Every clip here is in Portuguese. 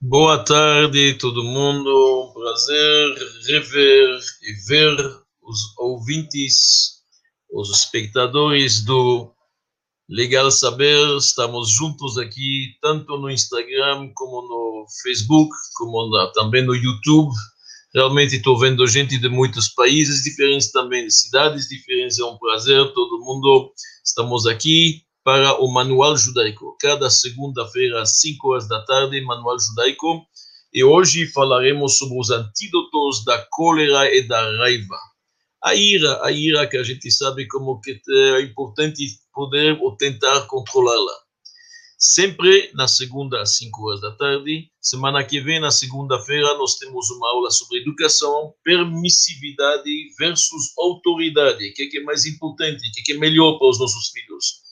Boa tarde, todo mundo. Prazer rever e ver os ouvintes, os espectadores do Legal Saber. Estamos juntos aqui, tanto no Instagram, como no Facebook, como na, também no YouTube. Realmente estou vendo gente de muitos países diferentes também, de cidades diferentes. É um prazer, todo mundo. Estamos aqui para o Manual Judaico. Cada segunda-feira, às 5 horas da tarde, Manual Judaico. E hoje falaremos sobre os antídotos da cólera e da raiva. A ira, a ira que a gente sabe como que é importante poder ou tentar controlá-la. Sempre na segunda às 5 horas da tarde. Semana que vem, na segunda-feira, nós temos uma aula sobre educação, permissividade versus autoridade. O que é mais importante, o que é melhor para os nossos filhos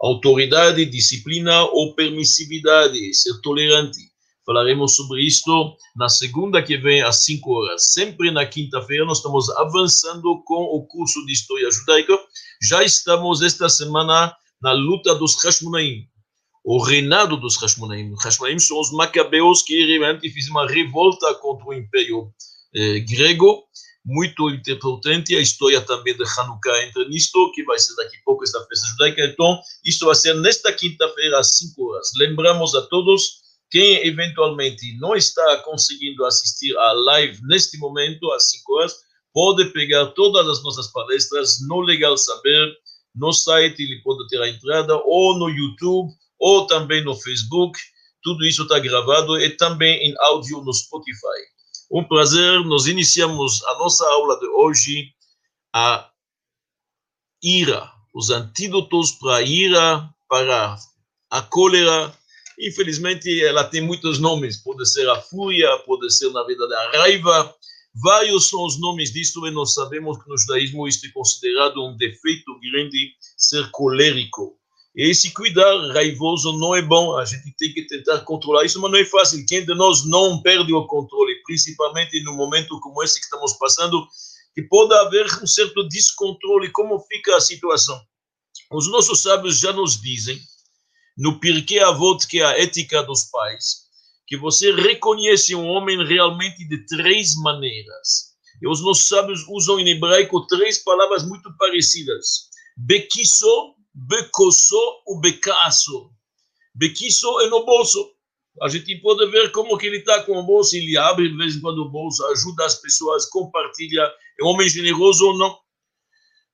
autoridade, disciplina ou permissividade, ser tolerante. Falaremos sobre isto na segunda que vem, às 5 horas. Sempre na quinta-feira, nós estamos avançando com o curso de História Judaica. Já estamos esta semana na luta dos Hashmonaim, o reinado dos Hashmonaim. Hashmonaim são os macabeus que realmente fizeram uma revolta contra o Império eh, grego muito importante, a história também de Hanukkah entra nisto, que vai ser daqui a pouco esta festa judaica. Então, isto vai ser nesta quinta-feira, às 5 horas. Lembramos a todos, quem eventualmente não está conseguindo assistir à live neste momento, às 5 horas, pode pegar todas as nossas palestras no Legal Saber, no site, ele pode ter a entrada, ou no YouTube, ou também no Facebook. Tudo isso está gravado e também em áudio no Spotify. Um prazer, nós iniciamos a nossa aula de hoje, a ira, os antídotos para a ira, para a cólera. Infelizmente, ela tem muitos nomes, pode ser a fúria, pode ser, na verdade, a raiva. Vários são os nomes disso e nós sabemos que no judaísmo isto é considerado um defeito grande ser colérico. E esse cuidar raivoso não é bom, a gente tem que tentar controlar isso, mas não é fácil. Quem de nós não perde o controle, principalmente no momento como esse que estamos passando, que pode haver um certo descontrole, como fica a situação? Os nossos sábios já nos dizem, no Pirkei Avot, que é a ética dos pais, que você reconhece um homem realmente de três maneiras. E os nossos sábios usam em hebraico três palavras muito parecidas. Bekiso, becoso ou becaço. Bequiso é no bolso. A gente pode ver como que ele está com o bolso, ele abre de vez em quando o bolso, ajuda as pessoas, compartilha, é um homem generoso ou não.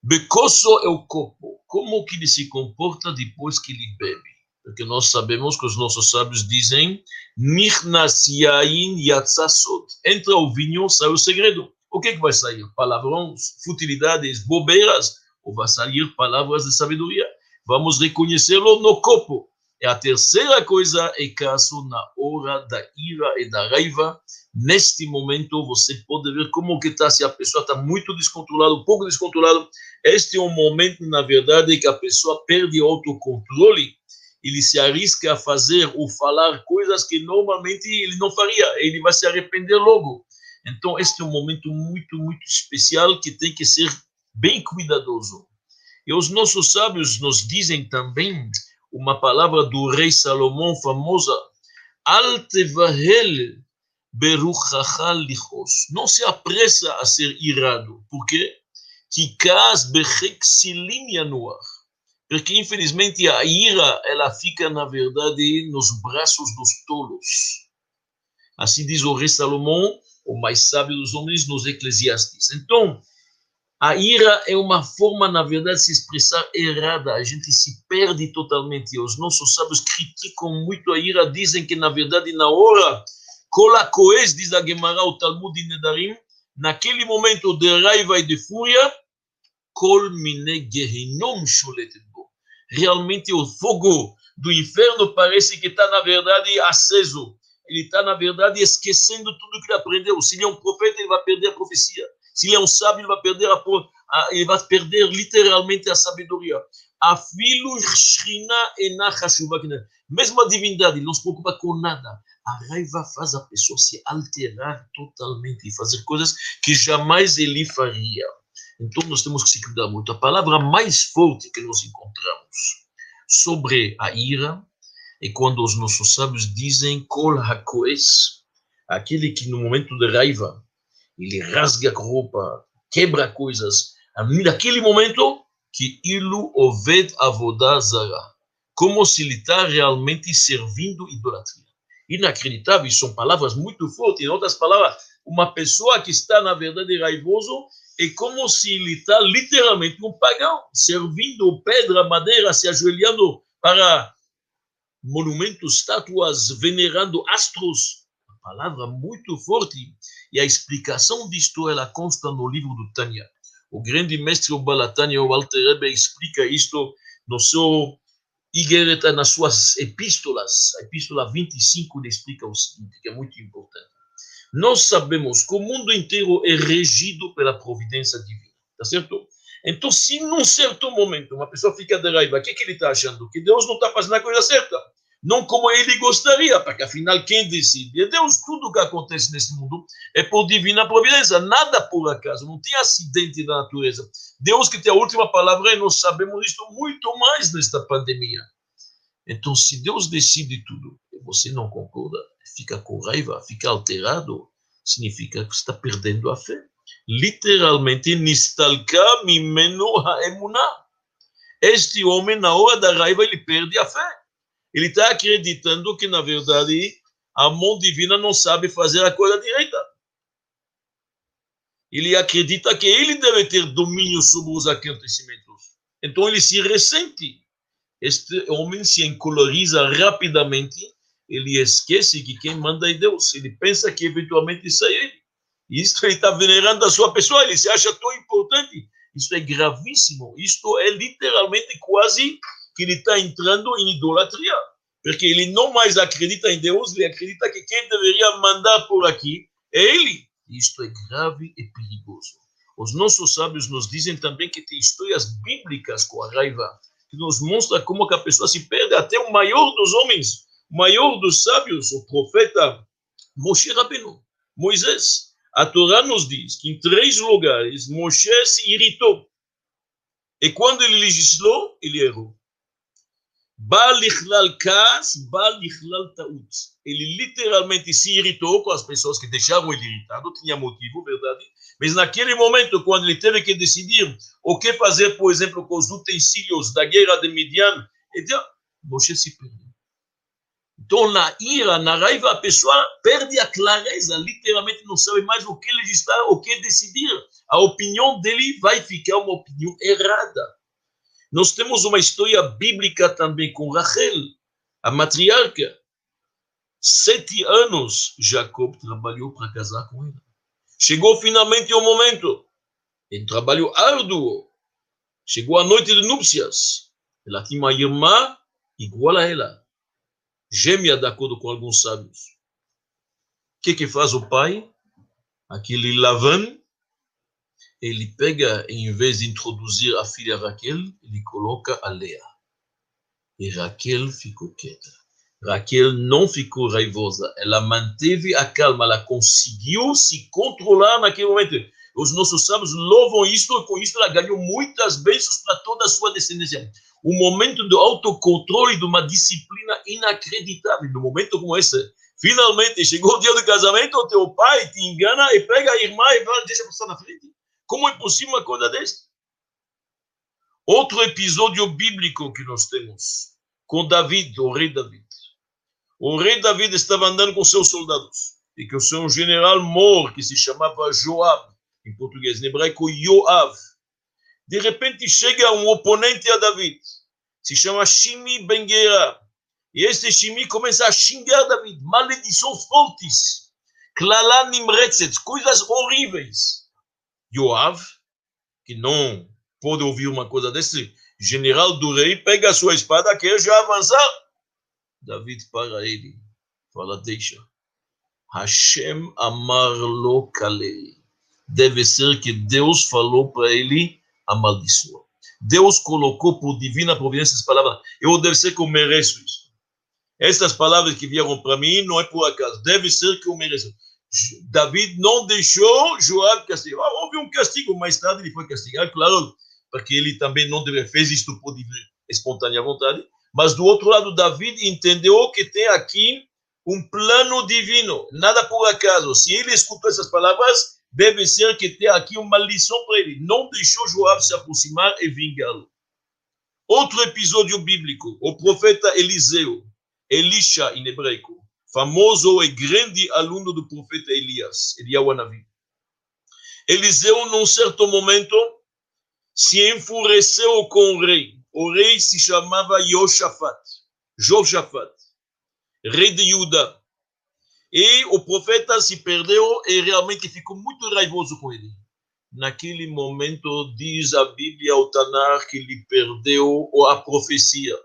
Becoso é o corpo, como que ele se comporta depois que ele bebe. Porque nós sabemos que os nossos sábios dizem, Nichnas yain yatzasot. Entra o vinho, sai o segredo. O que, que vai sair? Palavrões, futilidades, bobeiras, ou vai sair palavras de sabedoria? Vamos reconhecê-lo no corpo. E a terceira coisa é caso na hora da ira e da raiva, neste momento você pode ver como que está, se a pessoa está muito descontrolada, pouco descontrolada, este é um momento, na verdade, que a pessoa perde o autocontrole, ele se arrisca a fazer ou falar coisas que normalmente ele não faria, ele vai se arrepender logo. Então, este é um momento muito, muito especial que tem que ser bem cuidadoso. E os nossos sábios nos dizem também uma palavra do rei Salomão famosa: Altevahel beruchachal lichos. Não se apressa a ser irado. Por quê? Kikas bechexilim yanuach. Porque, infelizmente, a ira, ela fica, na verdade, nos braços dos tolos. Assim diz o rei Salomão, o mais sábio dos homens, nos Eclesiastes. Então, a ira é uma forma, na verdade, de se expressar errada. A gente se perde totalmente. Os nossos sábios criticam muito a ira, dizem que, na verdade, na hora, Kolakoes, diz a Gemara, o Talmud de Nedarim, naquele momento de raiva e de fúria, Kol mine sholetetbo. Realmente o fogo do inferno parece que está, na verdade, aceso. Ele está, na verdade, esquecendo tudo que ele aprendeu. Se ele é um profeta, ele vai perder a profecia. Se ele é um sábio, ele vai perder a, a ele vai perder literalmente a sabedoria. Enachashuva. Mesmo a divindade não se preocupa com nada. A raiva faz a pessoa se alterar totalmente e fazer coisas que jamais ele faria. Então nós temos que se cuidar muito. A palavra mais forte que nós encontramos sobre a ira é quando os nossos sábios dizem Kol HaKoes, aquele que no momento de raiva ele rasga a roupa, quebra coisas. Naquele momento que ilu oved avodah zara, como se ele está realmente servindo idolatria. Inacreditável, são palavras muito fortes. Em outras palavras, uma pessoa que está, na verdade, raivoso, é como se ele está literalmente um pagão, servindo pedra, madeira, se ajoelhando para monumentos, estátuas, venerando astros. Uma palavra muito forte. E a explicação disto, ela consta no livro do Tânia. O grande mestre Balatânia, o Alter Rebbe, explica isto no seu Igeret, nas suas epístolas. A epístola 25 ele explica o seguinte, que é muito importante. Nós sabemos que o mundo inteiro é regido pela providência divina, tá certo? Então, se num certo momento uma pessoa fica de raiva, o que, que ele está achando? Que Deus não está fazendo a coisa certa. Não como ele gostaria, porque afinal quem decide é Deus. Tudo que acontece nesse mundo é por divina providência, nada por acaso, não tem acidente da natureza. Deus que tem a última palavra e nós sabemos isso muito mais nesta pandemia. Então, se Deus decide tudo e você não concorda, fica com raiva, fica alterado, significa que está perdendo a fé. Literalmente, nistalka mimenu haemunah. Este homem, na hora da raiva, ele perde a fé. Ele está acreditando que, na verdade, a mão divina não sabe fazer a coisa direita. Ele acredita que ele deve ter domínio sobre os acontecimentos. Então ele se ressente. Este homem se encoloriza rapidamente ele esquece que quem manda é Deus. Ele pensa que eventualmente isso é ele. Isto ele está venerando a sua pessoa, ele se acha tão importante. Isso é gravíssimo. Isto é literalmente quase que ele está entrando em idolatria. Porque ele não mais acredita em Deus, ele acredita que quem deveria mandar por aqui é ele. Isto é grave e perigoso. Os nossos sábios nos dizem também que tem histórias bíblicas com a raiva, que nos mostra como que a pessoa se perde, até o maior dos homens, maior dos sábios, o profeta Moshe Rabbeinu, Moisés. A Torá nos diz que em três lugares Moshe se irritou. E quando ele legislou, ele errou. Ele literalmente se irritou com as pessoas que deixaram ele irritado, tinha motivo, verdade? Mas naquele momento, quando ele teve que decidir o que fazer, por exemplo, com os utensílios da guerra de Midian, então, Moshe se perdeu. Então, na ira, na raiva, a pessoa perde a clareza, literalmente não sabe mais o que legislar, o que decidir. A opinião dele vai ficar uma opinião errada. Nós temos uma história bíblica também com Rachel, a matriarca. Sete anos Jacob trabalhou para casar com ela. Chegou finalmente o momento. Em trabalho árduo. Chegou a noite de núpcias. Ela tinha uma irmã igual a ela gêmea, de acordo com alguns sábios. O que, que faz o pai? Aquele Lavan, ele pega, em vez de introduzir a filha Raquel, ele coloca a Lea. E Raquel ficou quieta. Raquel não ficou raivosa, ela manteve a calma, ela conseguiu se controlar naquele momento. Os nossos sábios louvam isto, e com isso ela ganhou muitas bênçãos para toda a sua descendência um momento de autocontrole, de uma disciplina inacreditável. Num momento como esse, finalmente chegou o dia do casamento, o teu pai te engana e pega a irmã e deixa passar na frente. Como é possível uma coisa dessa? Outro episódio bíblico que nós temos com David, o rei David. O rei David estava andando com seus soldados e que o seu general mor, que se chamava Joab, em português, em hebraico Yoav, de repente chega um oponente a David, se chama Shimi Bengueira. E este Shimi começa a xingar David, maledições fortes, Klala Nimretzet, coisas horríveis. Yoav, que não pode ouvir uma coisa desse, general do rei, pega a sua espada, quer já avançar. David para ele, fala, deixa. Hashem amar lo kalei. Deve ser que Deus falou para ele, amaldiçoa. Deus colocou por divina providência essas palavras. Eu deve ser que eu mereço isso. Essas palavras que vieram para mim não é por acaso. Deve ser que eu mereço. David não deixou Joab castigar. Houve um castigo, mais tarde ele foi castigado, claro, porque ele também não deve, fez isto por espontânea vontade. Mas do outro lado, David entendeu que tem aqui um plano divino, nada por acaso. Se ele escutou essas palavras, deve ser que tem aqui uma lição para ele. Não deixou Joab se aproximar e vingá-lo. Outro episódio bíblico, o profeta Eliseu, Elisha em hebraico, famoso e grande aluno do profeta Elias, Eliyahu Anavi. Eliseu, num certo momento, se enfureceu com o rei. O rei se chamava Yoshafat, Josafat, rei de Judá. E o profeta se perdeu e realmente ficou muito raivoso com ele. Naquele momento, diz a Bíblia, o Tanar, que ele perdeu a profecia.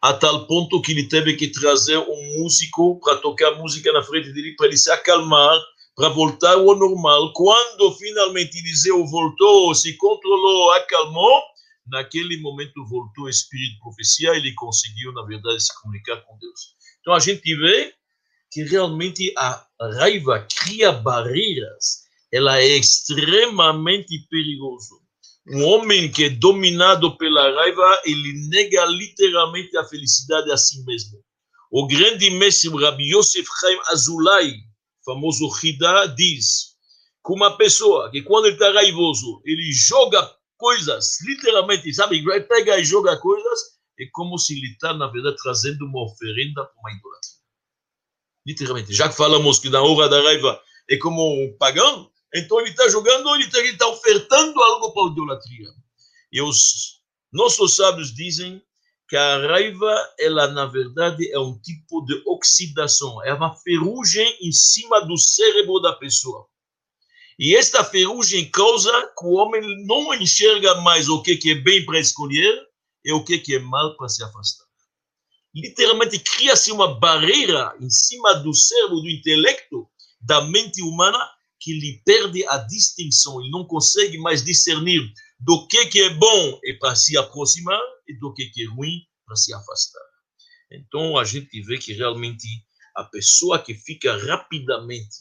A tal ponto que ele teve que trazer um músico para tocar música na frente dele, para ele se acalmar, para voltar ao normal. Quando finalmente Eliseu voltou, se controlou, acalmou, naquele momento voltou o espírito de profecia, ele conseguiu, na verdade, se comunicar com Deus. Então a gente vê que realmente a raiva cria barreiras, ela é extremamente perigosa. Um homem que é dominado pela raiva, ele nega literalmente a felicidade a si mesmo. O grande mestre Rabbi Yosef Chaim Azulay, famoso Hida, diz que uma pessoa que quando ele está raivoso, ele joga coisas, literalmente, sabe, ele pega e joga coisas, é como se ele está, na verdade, trazendo uma oferenda para uma idolatria literalmente. Já que falamos que na hora da raiva é como um pagão, então ele está jogando, ele está tá ofertando algo para a idolatria. E os nossos sábios dizem que a raiva, ela na verdade é um tipo de oxidação, é uma ferrugem em cima do cérebro da pessoa. E esta ferrugem causa que o homem não enxerga mais o que é bem para escolher e o que é mal para se afastar literalmente cria-se uma barreira em cima do cérebro, do intelecto, da mente humana, que lhe perde a distinção, ele não consegue mais discernir do que, que é bom e para se aproximar e do que, que é ruim para se afastar. Então a gente vê que realmente a pessoa que fica rapidamente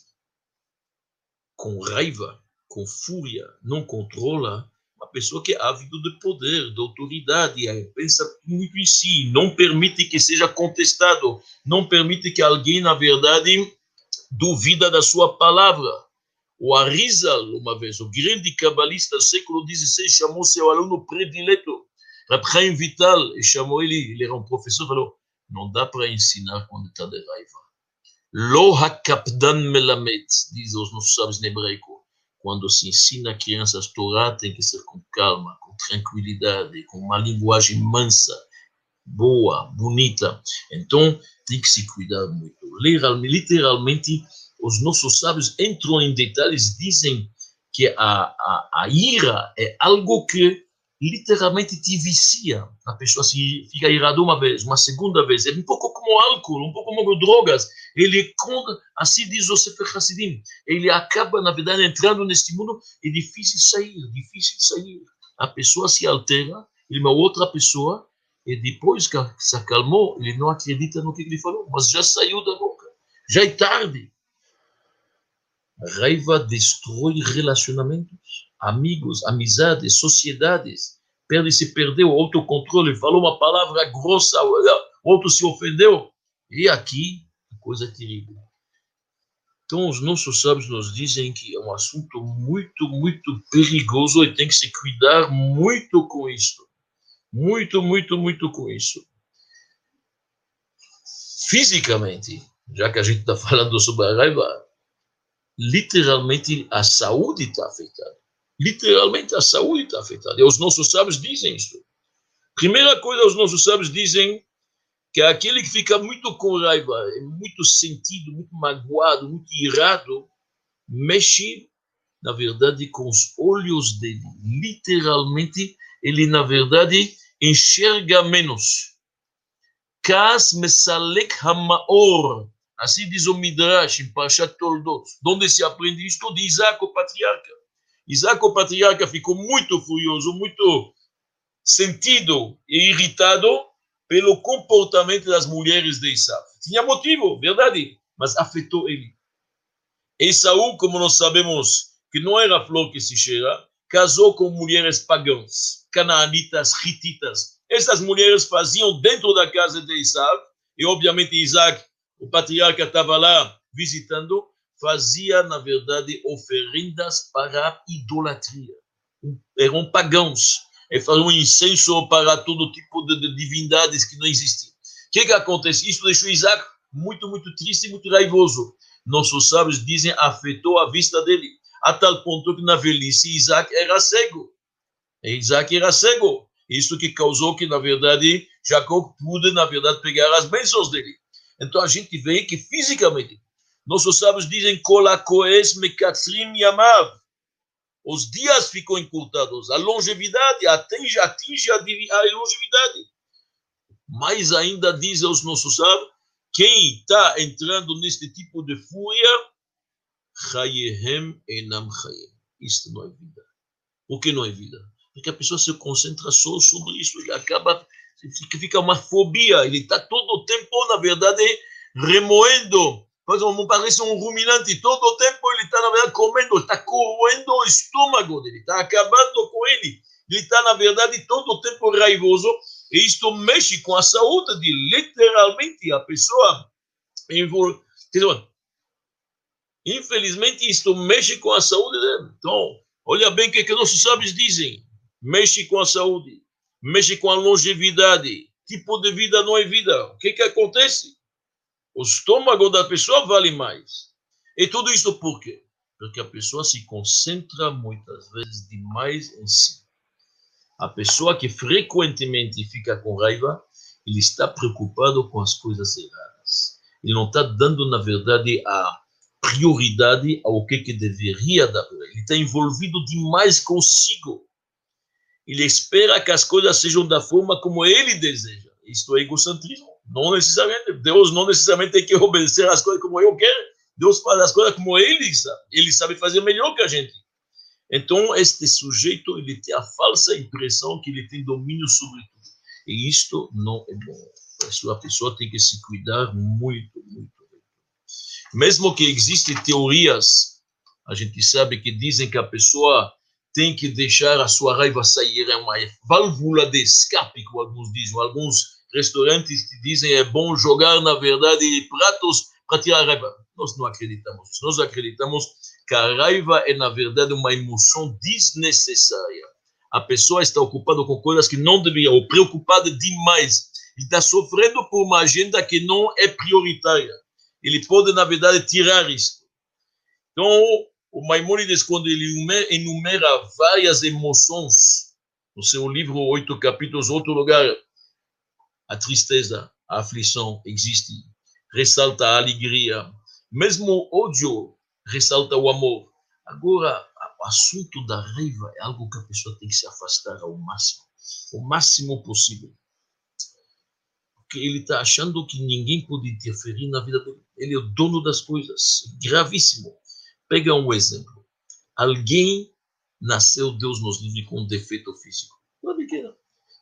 com raiva, com fúria, não controla, uma pessoa que é ávido de poder, de autoridade, pensa muito em si, não permite que seja contestado, não permite que alguém, na verdade, duvida da sua palavra. O Arizal, uma vez, o grande cabalista século XVI, chamou seu aluno predileto, Rabchaim Vital, e chamou ele, ele era um professor, falou, não dá para ensinar quando está de raiva. Lo hakapdan melamed, diz os nossos sábios em hebraico quando se ensina crianças Torá, tem que ser com calma, com tranquilidade, com uma linguagem mansa, boa, bonita. Então, tem que se cuidar muito. Literalmente, os nossos sábios entram em detalhes, dizem que a, a, a ira é algo que literalmente te vicia. A pessoa se fica irada uma vez, uma segunda vez. É um pouco como álcool, um pouco como drogas. Ele, assim diz o Sefer Hassidim, ele acaba, na verdade, entrando neste mundo. É difícil sair, difícil sair. A pessoa se altera, ele é uma outra pessoa, e depois que se acalmou, ele não acredita no que ele falou, mas já saiu da boca. Já é tarde. Raiva destrói relacionamentos amigos, amizades, sociedades. Perde se perdeu o autocontrole, falou uma palavra grossa, outro se ofendeu. E aqui, coisa terrível. Então, os nossos sábios nos dizem que é um assunto muito, muito perigoso e tem que se cuidar muito com isso. Muito, muito, muito com isso. Fisicamente, já que a gente está falando sobre a raiva, literalmente a saúde está afetada literalmente a saúde está afetada. E os nossos sábios dizem isso. Primeira coisa, os nossos sábios dizem que aquele que fica muito com raiva, muito sentido, muito magoado, muito irado, mexe, na verdade, com os olhos dele. Literalmente, ele, na verdade, enxerga menos. Kas mesalek hamaor. Assim diz o Midrash, em Parashat Toldot. Onde se aprende isto? De Isaac, o patriarca. Isaac, o patriarca, ficou muito furioso, muito sentido e irritado pelo comportamento das mulheres de Isaac. Tinha motivo, verdade, mas afetou ele. Esaú, como nós sabemos que não era flor que se cheira, casou com mulheres pagãs, canaanitas, hititas. Essas mulheres faziam dentro da casa de Isaac, e obviamente Isaac, o patriarca, estava lá visitando, fazia, na verdade, oferendas para idolatria. Eram pagãos. E faziam incenso para todo tipo de, de divindades que não existiam. O que, que acontece? Isso deixou Isaac muito, muito triste e muito raivoso. Nossos sábios dizem afetou a vista dele, a tal ponto que na velhice Isaac era cego. Isaac era cego. Isso que causou que, na verdade, Jacó pude, na verdade, pegar as bênçãos dele. Então a gente vê que fisicamente, nossos sábios dizem, Kolakoes mekatzrim yamav. Os dias ficam encurtados, a longevidade atinge, atinge a, a longevidade. Mais ainda dizem os nossos sábios, quem está entrando neste tipo de fúria, Chayehem enam chayem. Isto não é vida. Por que não é vida? Porque a pessoa se concentra só sobre isso e acaba, fica uma fobia. Ele está todo o tempo, na verdade, remoendo. Parece um ruminante. Todo o tempo ele está, na verdade, comendo, está corroendo o estômago dele, está acabando com ele. Ele está, na verdade, todo o tempo raivoso e isto mexe com a saúde de literalmente a pessoa. Infelizmente, isto mexe com a saúde dele. Então, olha bem o que, que nossos sábios dizem. Mexe com a saúde, mexe com a longevidade. Tipo de vida não é vida. O que, que acontece? O estômago da pessoa vale mais. E tudo isso por quê? Porque a pessoa se concentra muitas vezes demais em si. A pessoa que frequentemente fica com raiva, ele está preocupado com as coisas erradas. Ele não está dando, na verdade, a prioridade ao que, que deveria dar. Ele está envolvido demais consigo. Ele espera que as coisas sejam da forma como ele deseja. Isto é egocentrismo. Não necessariamente. Deus não necessariamente tem que obedecer as coisas como eu quero. Deus faz as coisas como ele sabe. Ele sabe fazer melhor que a gente. Então, este sujeito, ele tem a falsa impressão que ele tem domínio sobre tudo. E isto não é bom. A pessoa tem que se cuidar muito, muito, muito. Mesmo que existem teorias, a gente sabe que dizem que a pessoa tem que deixar a sua raiva sair, é uma válvula de escape, como alguns dizem. Alguns restaurantes que dizem é bom jogar, na verdade, pratos para tirar a raiva. Nós não acreditamos. Nós acreditamos que a raiva é, na verdade, uma emoção desnecessária. A pessoa está ocupada com coisas que não deveria, ou preocupada demais. Ele está sofrendo por uma agenda que não é prioritária. Ele pode, na verdade, tirar isso. Então, o Maimonides, quando ele enumera várias emoções, no seu livro, oito capítulos, outro lugar, a tristeza, a aflição existe, ressalta a alegria, mesmo o ódio ressalta o amor. Agora, o assunto da raiva é algo que a pessoa tem que se afastar ao máximo, o máximo possível. Porque ele está achando que ninguém pode interferir na vida dele. Ele é o dono das coisas. Gravíssimo. Pega um exemplo. Alguém nasceu, Deus nos livre, com um defeito físico.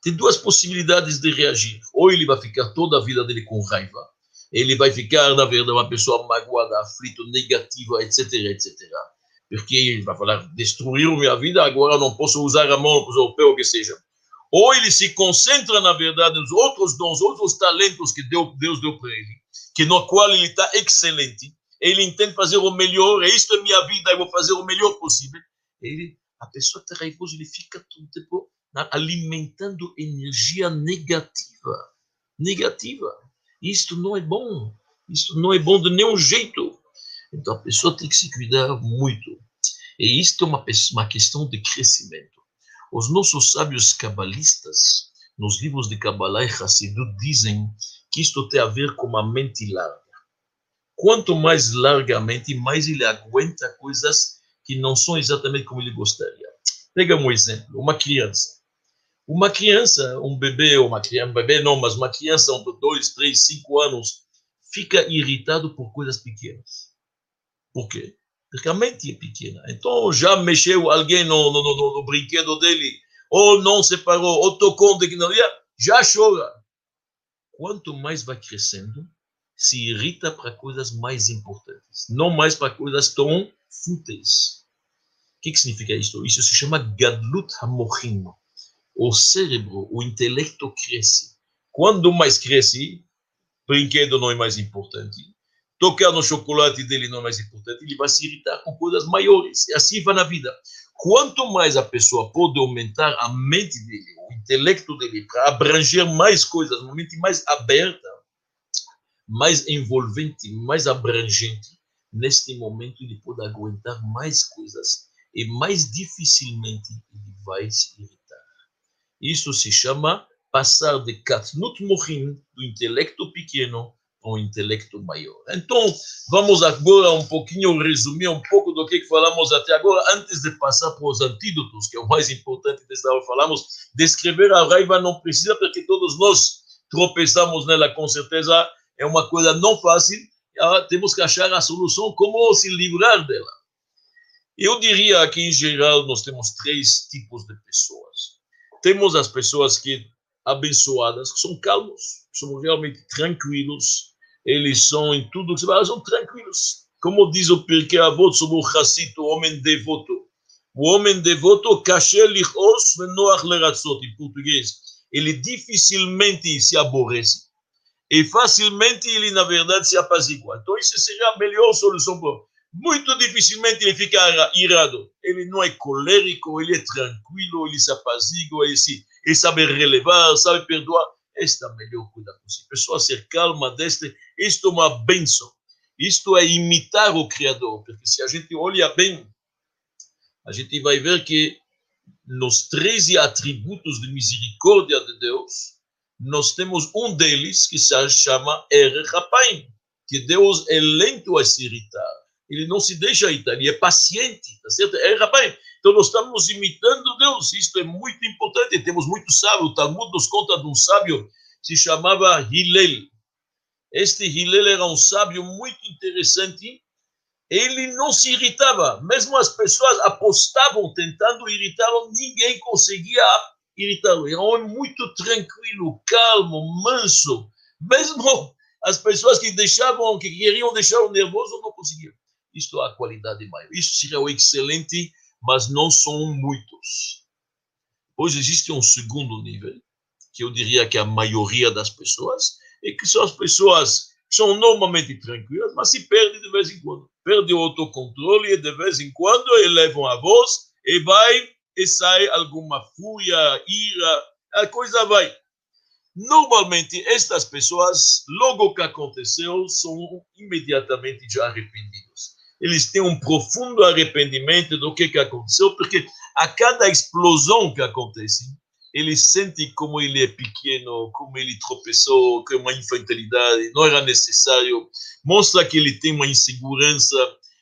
Tem duas possibilidades de reagir. Ou ele vai ficar toda a vida dele com raiva, ele vai ficar, na verdade, uma pessoa magoada, aflita, negativa, etc, etc. Porque ele vai falar, destruiu minha vida, agora não posso usar a mão, não posso usar o pé, o que seja. Ou ele se concentra, na verdade, nos outros dons, outros talentos que Deus deu para ele, que no qual ele está excelente, ele entende fazer o melhor, é isto é minha vida, eu vou fazer o melhor possível. Ele, a pessoa raivosa, ele fica todo tempo alimentando energia negativa. Negativa. Isto não é bom. Isto não é bom de nenhum jeito. Então a pessoa tem que se cuidar muito. E isto é uma, uma questão de crescimento. Os nossos sábios cabalistas, nos livros de Kabbalah e Hassidut, dizem que isto tem a ver com uma mente larga. Quanto mais largamente, mais ele aguenta coisas que não são exatamente como ele gostaria. Pega um exemplo, uma criança. Uma criança, um bebê, uma criança, um bebê não, mas uma criança, um, dois, três, cinco anos, fica irritado por coisas pequenas. Por quê? Porque a mente é pequena. Então, já mexeu alguém no, no, no, no brinquedo dele, ou não separou, ou tocou onde que não ia, já chora. Quanto mais vai crescendo, se irrita para coisas mais importantes, não mais para coisas tão fúteis. O que, que significa isso? Isso se chama Gadlut Hamochim. O cérebro, o intelecto cresce. Quando mais cresce, brinquedo não é mais importante, tocar no chocolate dele não é mais importante, ele vai se irritar com coisas maiores. E assim vai na vida. Quanto mais a pessoa pode aumentar a mente dele, o intelecto dele, para abranger mais coisas, uma mente mais aberta, mais envolvente, mais abrangente, neste momento ele pode aguentar mais coisas e mais dificilmente ele vai se irritar. Isso se chama passar de katnut mochim, do intelecto pequeno, para um intelecto maior. Então, vamos agora um pouquinho resumir um pouco do que falamos até agora, antes de passar para os antídotos, que é o mais importante desta aula. Falamos, descrever a raiva não precisa, porque todos nós tropeçamos nela, com certeza, é uma coisa não fácil, temos que achar a solução, como se livrar dela. Eu diria que, em geral, nós temos três tipos de pessoas. Temos as pessoas que abençoadas, que são calmos, são realmente tranquilos, eles são em tudo que se fala, são tranquilos. Como diz o Pirkei Avot sobre o Hassid, o homem devoto. O homem devoto, em português. Ele dificilmente se aborrece e facilmente ele, na verdade, se apazigua. Então, isso seria a melhor solução. Muito dificilmente ele fica irado. Ele não é colérico, ele é tranquilo, ele se apazigua, ele, se, ele sabe relevar, sabe perdoar. Esta é a melhor coisa possível. Pessoa ser calma, deste, isto é uma benção. Isto é imitar o Criador, porque se a gente olha bem, a gente vai ver que nos 13 atributos de misericórdia de Deus, nós temos um deles que se chama Er Rapaim, que Deus é lento a se irritar. Ele não se deixa irritar, ele é paciente, tá certo? Er Rapaim. Então nós estamos imitando Deus, isto é muito importante. Temos muito sábio, o Talmud nos conta de um sábio que se chamava Hillel. Este Hillel era um sábio muito interessante. Ele não se irritava, mesmo as pessoas apostavam tentando irritá-lo, ninguém conseguia irritá-lo. É um homem muito tranquilo, calmo, manso. Mesmo as pessoas que deixavam, que queriam deixar o nervoso, não conseguiam. Isto é a qualidade maior. Isso seria o excelente, mas não são muitos. Pois existe um segundo nível, que eu diria que a maioria das pessoas, e que são as pessoas que são normalmente tranquilas, mas se perdem de vez em quando. Perdem o autocontrole e de vez em quando elevam a voz e vai e sai alguma fúria, ira, a coisa vai. Normalmente, estas pessoas, logo que aconteceu, são imediatamente já arrependidos. Eles têm um profundo arrependimento do que, que aconteceu, porque a cada explosão que acontece, eles sentem como ele é pequeno, como ele tropeçou, que é uma infantilidade, não era necessário, mostra que ele tem uma insegurança.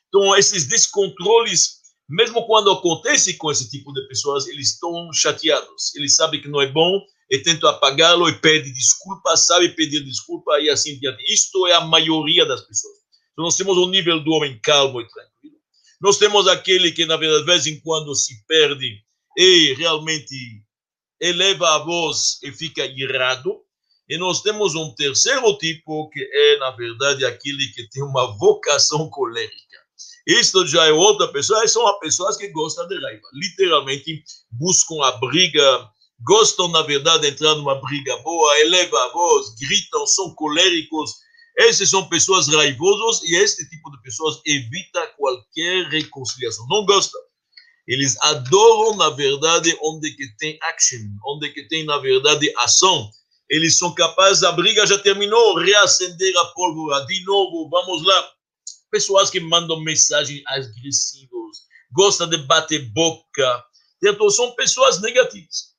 Então, esses descontroles mesmo quando acontece com esse tipo de pessoas, eles estão chateados. Eles sabem que não é bom e tentam apagá-lo e pedem desculpa, sabe pedir desculpa e assim diante. Isto é a maioria das pessoas. Então, nós temos o nível do homem calmo e tranquilo. Nós temos aquele que, na verdade, de vez em quando se perde e realmente eleva a voz e fica irado. E nós temos um terceiro tipo, que é, na verdade, aquele que tem uma vocação colérica. Isto já é outra pessoa, são as pessoas que gostam de raiva. Literalmente buscam a briga, gostam, na verdade, de entrar numa briga boa, elevam a voz, gritam, são coléricos. Essas são pessoas raivosas e este tipo de pessoas evita qualquer reconciliação. Não gostam. Eles adoram, na verdade, onde que tem action, onde que tem, na verdade, ação. Eles são capazes, a briga já terminou, reacender a pólvora, de novo, vamos lá pessoas que mandam mensagens agressivas, gostam de bater boca. Então, são pessoas negativas,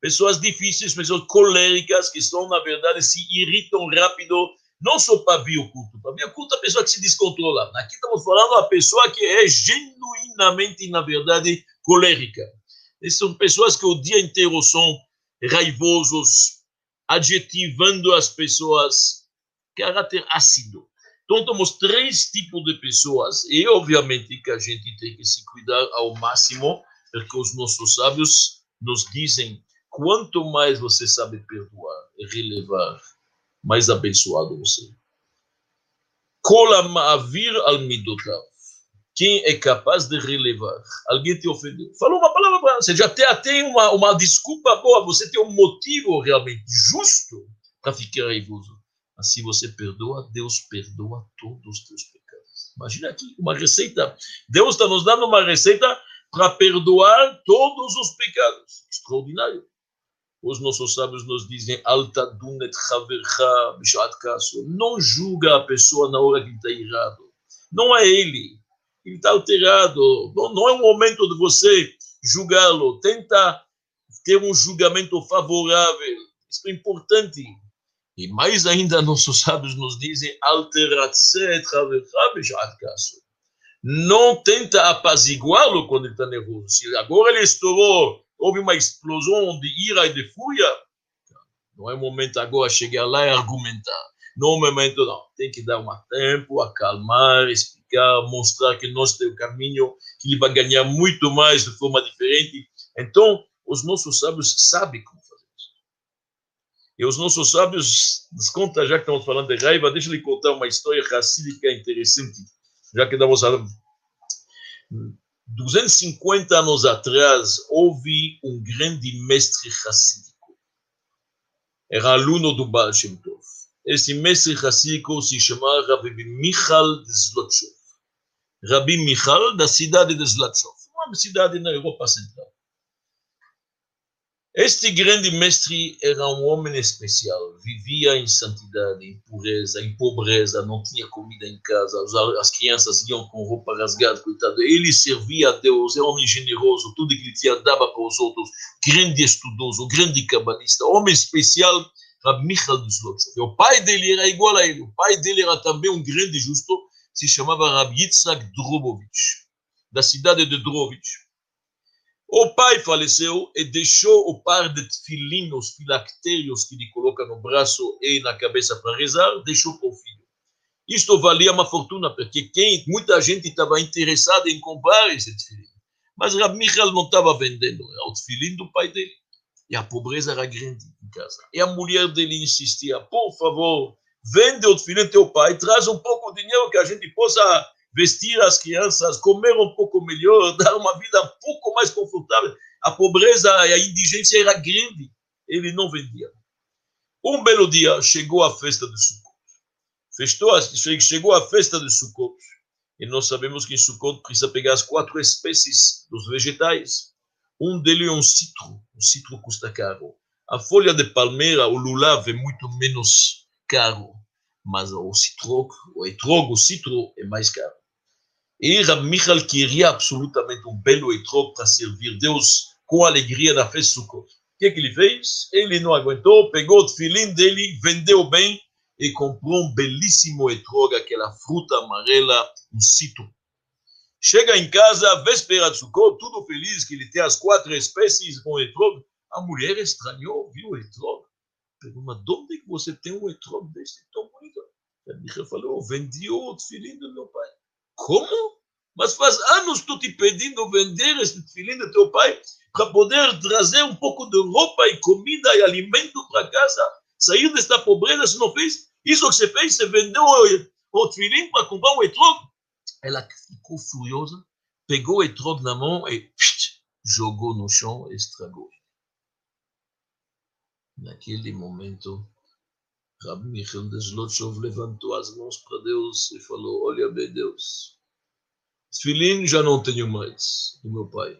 pessoas difíceis, pessoas coléricas, que estão, na verdade, se irritam rápido, não só para vir o culto. Para vir o culto, a pessoa que se descontrola. Aqui estamos falando a pessoa que é genuinamente, na verdade, colérica. E são pessoas que o dia inteiro são raivosos, adjetivando as pessoas, caráter ácido. Então, temos três tipos de pessoas, e obviamente que a gente tem que se cuidar ao máximo, porque os nossos sábios nos dizem: quanto mais você sabe perdoar e relevar, mais abençoado você. Kol ma'avir al midotav. Quem é capaz de relevar? Alguém te ofendeu. Falou uma palavra você, já tem, tem uma, uma desculpa boa, você tem um motivo realmente justo para ficar raivoso. Assim você perdoa, Deus perdoa todos os teus pecados. Imagina aqui uma receita. Deus está nos dando uma receita para perdoar todos os pecados. Extraordinário. Os nossos sábios nos dizem, Não julga a pessoa na hora que está errado. Não é ele. Ele está alterado. Não, não é o momento de você julgá-lo. Tenta ter um julgamento favorável. Isso é importante. E mais ainda, nossos sábios nos dizem, Não tenta apaziguá-lo quando ele está nervoso. Se agora ele estourou houve uma explosão de ira e de fúria, não é momento agora chegar lá e argumentar. Não é momento, não. Tem que dar um tempo, acalmar, explicar, mostrar que nós temos o caminho, que ele vai ganhar muito mais de forma diferente. Então, os nossos sábios sabem como. E os nossos sábios, nos conta, já que estamos falando de raiva, deixa eu lhe contar uma história racídica interessante, já que estamos falando 250 anos atrás, houve um grande mestre racídico. Era aluno do Baal Shem Tov. Esse mestre racídico se chamava Rabbi Michal de Zlotchov. Rabbi Michal, da cidade de Zlotchov, uma cidade na Europa Central. Este grande mestre era um homem especial, vivia em santidade, em pureza, em pobreza, não tinha comida em casa, as crianças iam com roupa rasgada, coitado. Ele servia a Deus, era um homem generoso, tudo que ele tinha dava para os outros, grande estudoso, grande cabalista, homem especial, Rab Michal de Zlotchov. O pai dele era igual a ele, o pai dele era também um grande justo, se chamava Rab Yitzhak Drobovich, da cidade de Drovich. O pai faleceu e deixou o par de tefilim, os filactérios que ele coloca no braço e na cabeça para rezar, deixou para o filho. Isto valia uma fortuna, porque quem, muita gente estava interessada em comprar esse tefilim. Mas Rab Michal não estava vendendo, era o tefilim do pai dele. E a pobreza era grande em casa. E a mulher dele insistia, por favor, vende o tefilim teu pai, traz um pouco de dinheiro que a gente possa vestir as crianças, comer um pouco melhor, dar uma vida um pouco mais confortável. A pobreza e a indigência era grande. Ele não vendia. Um belo dia chegou a festa de Sukkot. chegou a festa de Sukkot. E nós sabemos que em Sukkot precisa pegar as quatro espécies dos vegetais. Um deles é um citro. O citro custa caro. A folha de palmeira, o lulav, é muito menos caro. Mas o citro, o etrog, o citro, é mais caro. E Rab Michal queria absolutamente um belo etrog para servir Deus com alegria na festa Sukkot. O que, que ele fez? Ele não aguentou, pegou o filim dele, vendeu bem e comprou um belíssimo etrog, aquela fruta amarela, um citro. Chega em casa, véspera de Sukkot, tudo feliz que ele tem as quatro espécies com etrog. A mulher estranhou, viu o etrog. Perguntou, mas de onde que você tem um etrog desse tão bonito? Rab Michal falou, vendi o filim do meu pai. Como? Mas faz anos estou te pedindo vender esse filhinho do teu pai para poder trazer um pouco de roupa e comida e alimento para casa, sair desta pobreza, você não fez? Isso que você fez, você vendeu o filhinho para comprar um etrog. Ela ficou furiosa, pegou o etrog na mão e psh, jogou no chão e estragou. Naquele momento, Rabi Michel de Zlotchov levantou as mãos para Deus e falou: Olha bem, Deus, Tfilin já não tenho mais do meu pai.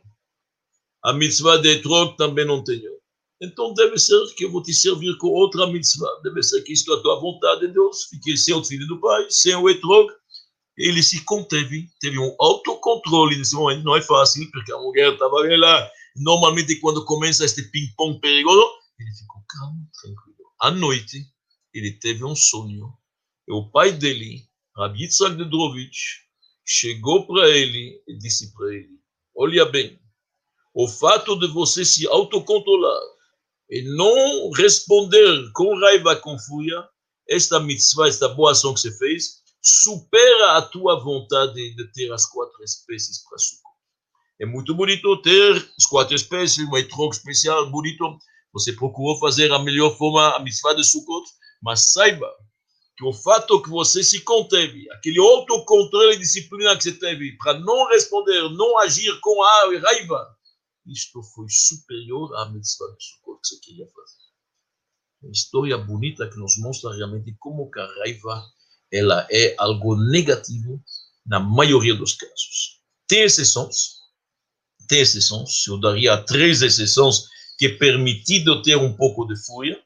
A mitzvah de Etrog também não tenho. Então deve ser que eu vou te servir com outra mitzvah. Deve ser que isto é a tua vontade, Deus. Fiquei sem o filho do pai, sem o Etrog. Ele se conteve, teve um autocontrole nesse momento. Não é fácil, porque a mulher estava lá. Normalmente, quando começa este ping-pong perigoso, ele ficou calmo, tranquilo. À noite, ele teve um sonho. E o pai dele, Rabbi Yitzhak de Drovich, chegou para ele e disse para ele: Olha bem, o fato de você se autocontrolar e não responder com raiva, com fúria, esta mitzvah, esta boa ação que você fez, supera a tua vontade de ter as quatro espécies para suco. É muito bonito ter as quatro espécies, um troca especial, bonito. Você procurou fazer a melhor forma, a mitzvah de Sukkot, mas saiba que o fato que você se conteve, aquele autocontrole e disciplina que você teve para não responder, não agir com a raiva, isto foi superior à mitzvah de Sukkot que você queria fazer. Uma história bonita que nos mostra realmente como a raiva ela é algo negativo na maioria dos casos. Tem exceções, tem exceções, eu daria três exceções que é permitido ter um pouco de fúria.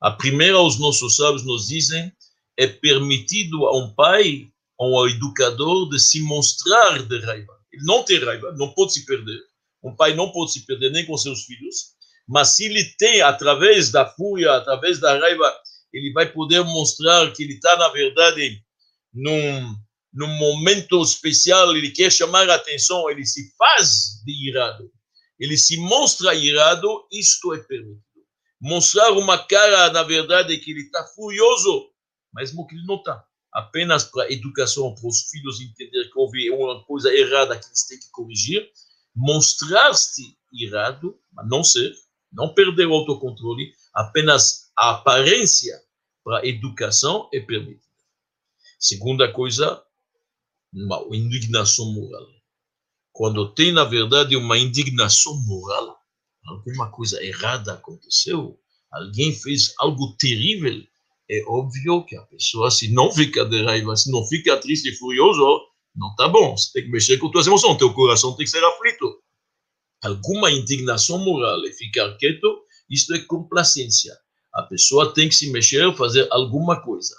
A primeira, os nossos sábios nos dizem, é permitido a um pai, a um educador, de se mostrar de raiva. Ele não tem raiva, não pode se perder. Um pai não pode se perder nem com seus filhos, mas se ele tem, através da fúria, através da raiva, ele vai poder mostrar que ele está, na verdade, num, num momento especial, ele quer chamar a atenção, ele se faz de irado, ele se mostra irado, isto é permitido. Mostrar uma cara, na verdade, que ele está furioso, mesmo que ele não está. Apenas para educação, para os filhos entender que houve uma coisa errada que eles têm que corrigir, mostrar-se irado, mas não ser, não perder o autocontrole, apenas a aparência para a educação é permitida. Segunda coisa, uma indignação moral. Quando tem, na verdade, uma indignação moral, alguma coisa errada aconteceu, alguém fez algo terrível, é óbvio que a pessoa, se não fica de raiva, se não fica triste e furioso, não tá bom. Você tem que mexer com tuas emoções, teu coração tem que ser aflito. Alguma indignação moral e ficar quieto, isto é complacência. A pessoa tem que se mexer, fazer alguma coisa.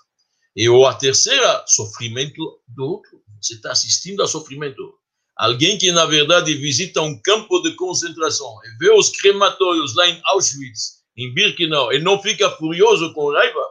E ou a terceira, sofrimento do outro. Você está assistindo a sofrimento. Alguém que, na verdade, visita um campo de concentração e vê os crematórios lá em Auschwitz, em Birkenau, e não fica furioso com raiva,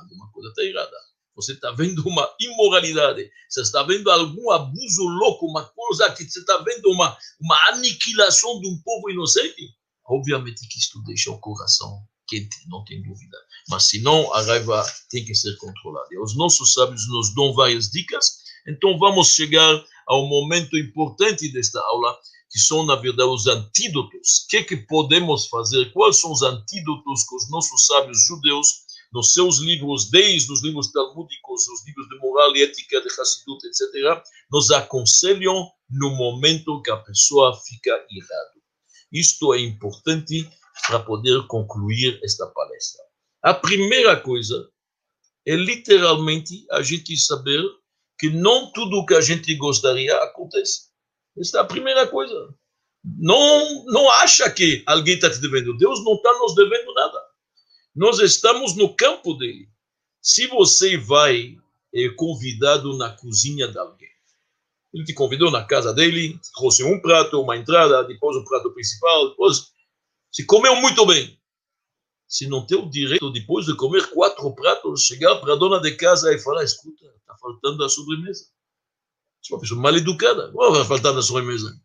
alguma coisa está errada. Você está vendo uma imoralidade, você está vendo algum abuso louco, uma coisa que você está vendo uma, uma aniquilação de um povo inocente. Obviamente que isto deixa o coração quente, não tem dúvida. Mas senão a raiva tem que ser controlada. E os nossos sábios nos dão várias dicas. Então vamos chegar ao momento importante desta aula, que são, na verdade, os antídotos. O que, é que podemos fazer? Quais são os antídotos que os nossos sábios judeus nos seus livros, desde os livros talmúdicos, os livros de moral e ética de Hassidut, etc., nos aconselham no momento que a pessoa fica irado. Isto é importante para poder concluir esta palestra. A primeira coisa é literalmente a gente saber que não tudo o que a gente gostaria acontece. Esta é a primeira coisa. Não, não acha que alguém está te devendo. Deus não está nos devendo nada. Nós estamos no campo dele. Se você vai é convidado na cozinha de alguém, ele te convidou na casa dele, trouxe um prato, uma entrada, depois o prato principal, depois se comeu muito bem. Se não tem o direito, depois de comer quatro pratos, chegar para a dona de casa e falar: escuta, está faltando a sobremesa. Você é uma pessoa mal educada. Como vai faltar a sobremesa?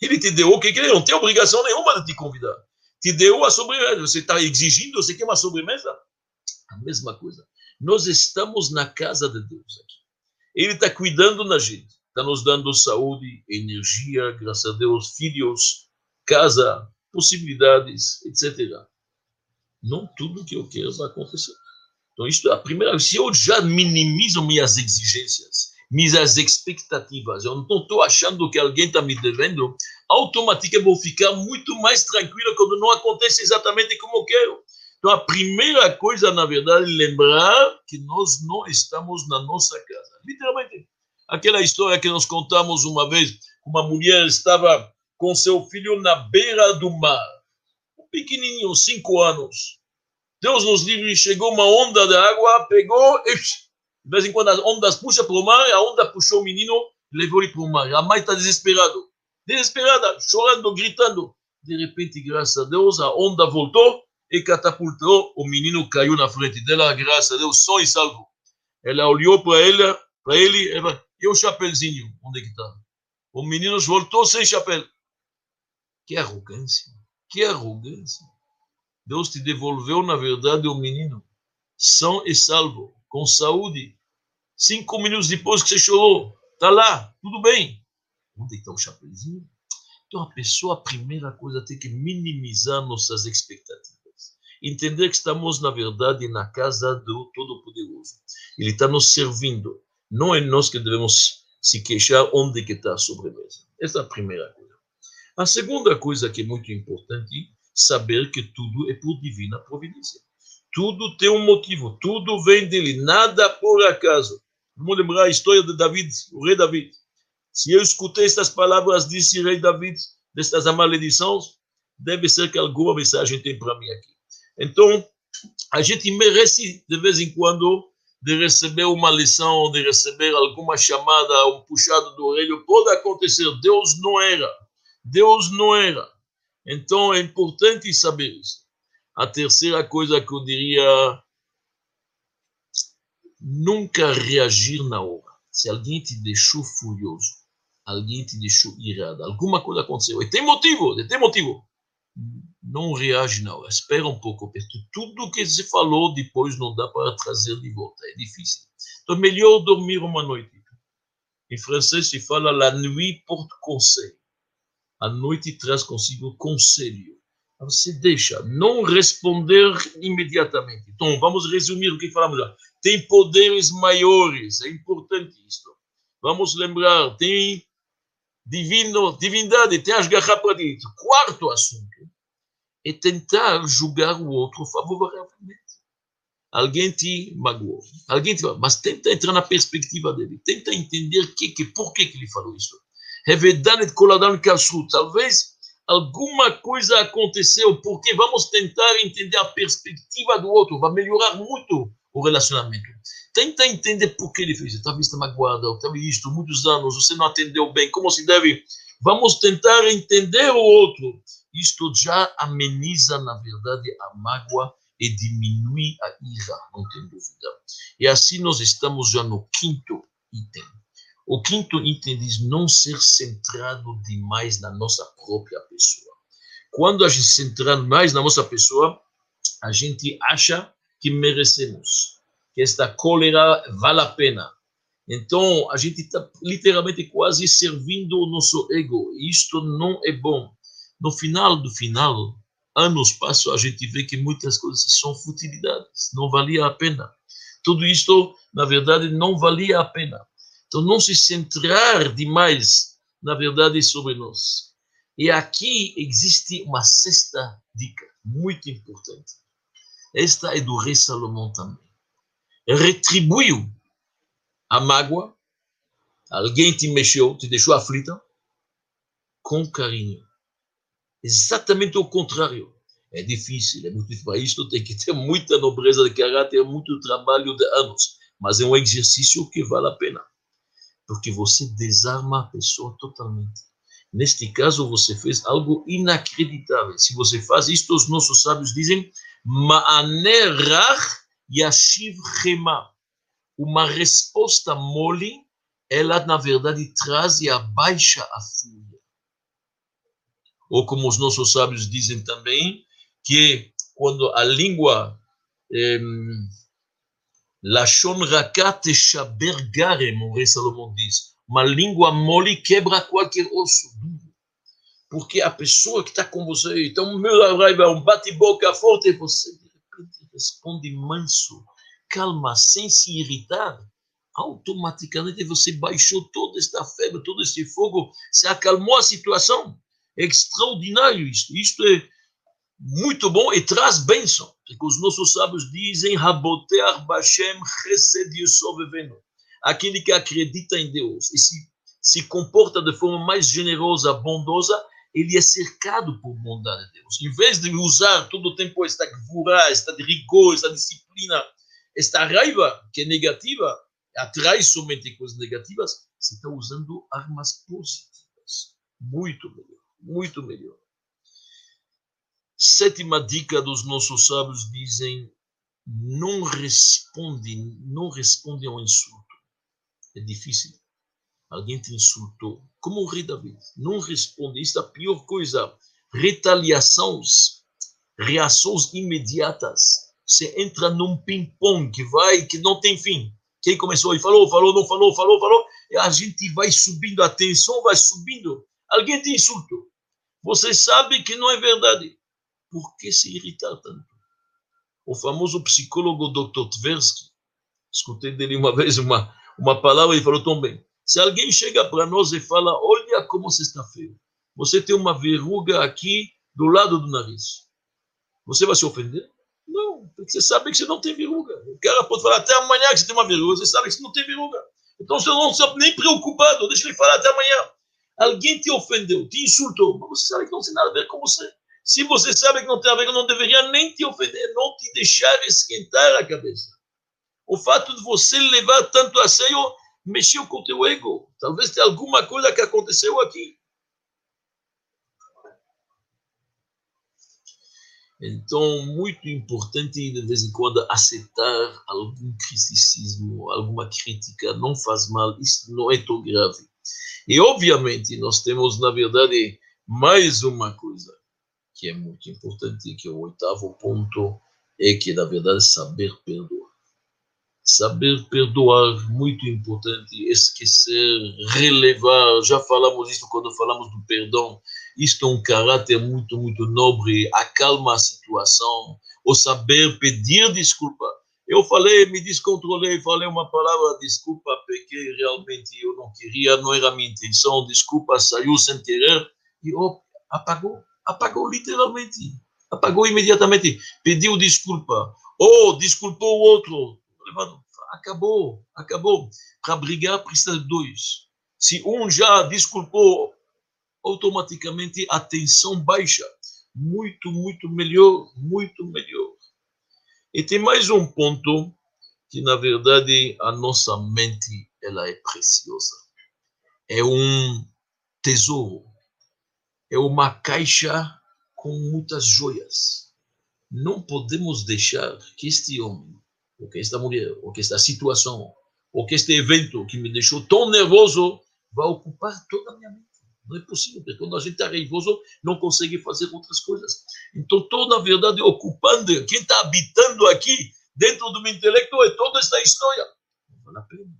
Ele te deu o que quer, não tem obrigação nenhuma de te convidar te deu a sobremesa. Você está exigindo, você quer uma sobremesa? A mesma coisa. Nós estamos na casa de Deus aqui. Ele está cuidando da gente, está nos dando saúde, energia, graças a Deus, filhos, casa, possibilidades, etc. Não tudo que eu quero vai acontecer. Então, isso é a primeira. Se eu já minimizo minhas exigências, minhas expectativas, eu não estou achando que alguém está me devendo, automaticamente vou ficar muito mais tranquilo quando não acontece exatamente como eu quero. Então, a primeira coisa, na verdade, é lembrar que nós não estamos na nossa casa. Literalmente. Aquela história que nós contamos uma vez, uma mulher estava com seu filho na beira do mar. Pequenininho, cinco anos. Deus nos livre, chegou uma onda de água, pegou e de vez em quando as ondas puxam para o mar, a onda puxou o menino, levou ele para o mar. A mãe está desesperada desesperada, chorando, gritando. De repente, graças a Deus, a onda voltou e catapultou. O menino caiu na frente dela, graças a Deus, só e salvo. Ela olhou para ele, para ele, e o chapéuzinho, onde é que está? O menino voltou sem chapéu. Que arrogância, que arrogância. Deus te devolveu, na verdade, o menino, são e salvo, com saúde. Cinco minutos depois que você chorou, está lá, tudo bem. Onde está o chapeuzinho? Então, a pessoa, a primeira coisa, tem que minimizar nossas expectativas. entender que estamos, na verdade, na casa do Todo-Poderoso. Ele está nos servindo. Não é nós que devemos se queixar onde que está a sobremesa. Essa é a primeira coisa. A segunda coisa que é muito importante, saber que tudo é por divina providência. Tudo tem um motivo, tudo vem dele, nada por acaso. Vamos lembrar a história de David, o rei David. Se eu escutei estas palavras, disse rei David, destas maledições, deve ser que alguma mensagem tem para mim aqui. Então, a gente merece, de vez em quando, de receber uma lição, de receber alguma chamada, um puxado do orelho. Pode acontecer, Deus não era. Deus não era. Então, é importante saber isso. A terceira coisa que eu diria, nunca reagir na hora. Se alguém te deixou furioso, alguém te deixou irado, alguma coisa aconteceu, e tem motivo, tem motivo não reage na hora, espera um pouco, porque tudo que se falou depois não dá para trazer de volta, é difícil. Então, é melhor dormir uma noite. Em francês se fala la nuit porte conseil. A noite traz consigo conselho. Você deixa, não responder imediatamente. Então, vamos resumir o que falamos já. Tem poderes maiores, é importante isso. Vamos lembrar, tem divino, divindade, tem as garrafas para dentro. Quarto assunto é tentar julgar o outro favoravelmente. Alguém te magoou, alguém te... mas tenta entrar na perspectiva dele, tenta entender que, que, por que, que ele falou isso. Revedanet koladan kashrut, talvez alguma coisa aconteceu, porque vamos tentar entender a perspectiva do outro, vai melhorar muito o relacionamento. Tenta entender por que ele fez. Talvez está magoado, talvez isto, muitos anos, você não atendeu bem, como se deve. Vamos tentar entender o outro isto já ameniza, na verdade, a mágoa e diminui a ira, não tem dúvida. E assim nós estamos já no quinto item. O quinto item diz não ser centrado demais na nossa própria pessoa. Quando a gente se centrar mais na nossa pessoa, a gente acha que merecemos, que esta cólera vale a pena. Então, a gente está literalmente quase servindo o nosso ego. E isto não é bom. No final do final, anos passam, a gente vê que muitas coisas são futilidades, não valia a pena. Tudo isto, na verdade, não valia a pena. Então, não se centrar demais, na verdade, sobre nós. E aqui existe uma sexta dica, muito importante. Esta é do rei Salomão também. Retribuiu a mágoa, alguém te mexeu, te deixou aflita, com carinho. Exatamente o contrário. É difícil, é muito difícil. Para isto tem que ter muita nobreza de caráter, muito trabalho de anos. Mas é um exercício que vale a pena. Porque você desarma a pessoa totalmente. Neste caso, você fez algo inacreditável. Se você faz isto, os nossos sábios dizem: Ma'anerach yashiv chema. Uma resposta mole, ela, na verdade, traz e abaixa a fúria ou como os nossos sábios dizem também, que quando a língua eh, Lashon rakat shaber garem, o rei Salomão diz, uma língua mole quebra qualquer osso duro. Porque a pessoa que está com você, então, meu um bate-boca forte, você de repente responde manso, calma, sem se irritar, automaticamente você baixou toda esta febre, todo esse fogo, se acalmou a situação. É extraordinário isto. Isto é muito bom e traz bênção. Porque os nossos sábios dizem, Rabotear Bashem. Aquele que acredita em Deus e se, se comporta de forma mais generosa, bondosa, ele é cercado por bondade de Deus. Em vez de usar todo o tempo esta gvura, esta rigor, esta disciplina, esta raiva que é negativa, atrai somente coisas negativas, você está usando armas positivas. Muito melhor muito melhor. Sétima dica dos nossos sábios dizem: não responde, não responde ao insulto. É difícil. Alguém te insultou, como o rei Davi. Não responde. Isso é a pior coisa. Retaliações, reações imediatas. Você entra num ping-pong que vai, que não tem fim. Quem começou e falou, falou, não falou, falou, falou, e a gente vai subindo, a tensão vai subindo. Alguém te insultou. Você sabe que não é verdade. Por que se irritar tanto? o famoso psicólogo Dr. Tversky. Escutei dele uma vez uma, uma palavra e falou tão bem. Se alguém chega para nós e fala, olha como você está feio. Você tem uma verruga aqui do lado do nariz. Você vai se ofender? Não, porque você sabe que você não tem verruga. O cara pode falar até amanhã que você tem uma verruga, você sabe que você não tem verruga. Então você não está nem preocupado, deixa ele falar até amanhã. Alguém te ofendeu, te insultou, mas você sabe que não tem nada a ver com você. Se você sabe que não tem a ver, não deveria nem te ofender, não te deixar esquentar a cabeça. O fato de você levar tanto a sério mexeu com o teu ego. Talvez tenha alguma coisa que aconteceu aqui. Então, muito importante de vez em quando aceitar algum criticismo, alguma crítica, não faz mal, isso não é tão grave. E, obviamente, nós temos, na verdade, mais uma coisa que é muito importante, que é o oitavo ponto, é que, na verdade, saber perdoar. Saber perdoar, muito importante, esquecer, relevar. Já falamos isso quando falamos do perdão. Isto é um caráter muito, muito nobre, acalma a situação. O saber pedir desculpa. Eu falei, me descontrolei, falei uma palavra, desculpa, pequei, realmente eu não queria, não era minha intenção, desculpa, saiu sem querer, e oh, apagou apagou literalmente. Apagou imediatamente. Pediu desculpa. Ou oh, desculpou o outro. Acabou, acabou. Para brigar precisa de dois. Se um já desculpou, automaticamente a tensão baixa. Muito, muito melhor, muito melhor. E tem mais um ponto que, na verdade, a nossa mente ela é preciosa. É um tesouro é uma caixa com muitas joias. Não podemos deixar que este homem, ou que esta mulher, ou que esta situação, ou que este evento que me deixou tão nervoso, vá ocupar toda a minha mente. Não é possível, porque quando a gente está nervoso, não consegue fazer outras coisas. Então, estou, na verdade, ocupando, quem está habitando aqui, dentro do meu intelecto, é toda esta história. Não vale a pena.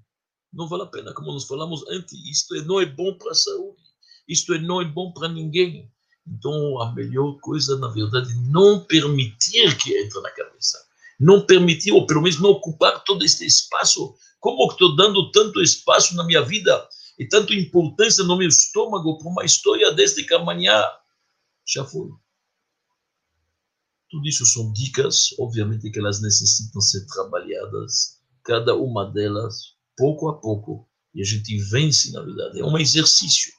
Não vale a pena, como nós falamos antes, isto não é bom para a saúde. Isto é, não é bom para ninguém. Então, a melhor coisa, na verdade, é não permitir que entre na cabeça. Não permitir, ou pelo menos não ocupar todo este espaço. Como estou dando tanto espaço na minha vida e tanta importância no meu estômago para uma história desde que amanhã já foi. Tudo isso são dicas, obviamente que elas necessitam ser trabalhadas, cada uma delas, pouco a pouco, e a gente vence, na verdade. É um exercício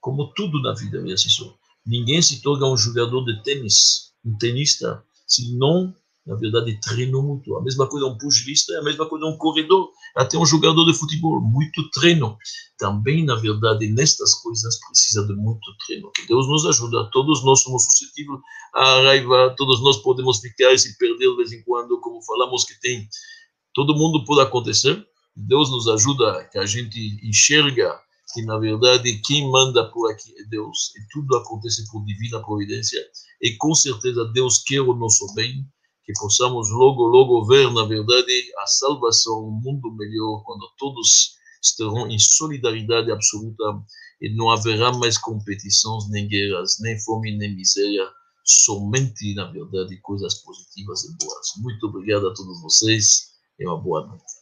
como tudo na vida, meu assessor. Ninguém se torna um jogador de tênis, um tenista, se não, na verdade, treinou muito. A mesma coisa um pugilista, a mesma coisa um corredor, até um jogador de futebol, muito treino. Também, na verdade, nestas coisas precisa de muito treino. Que Deus nos ajuda. Todos nós somos suscetíveis à raiva, todos nós podemos ficar e se perder de vez em quando, como falamos que tem. Todo mundo pode acontecer. Deus nos ajuda que a gente enxerga que na verdade quem manda por aqui é Deus e tudo acontece por divina providência e com certeza Deus quer o nosso bem, que possamos logo, logo ver na verdade a salvação, um mundo melhor, quando todos estarão em solidariedade absoluta e não haverá mais competições, nem guerras, nem fome, nem miséria, somente, na verdade, coisas positivas e boas. Muito obrigado a todos vocês e uma boa noite.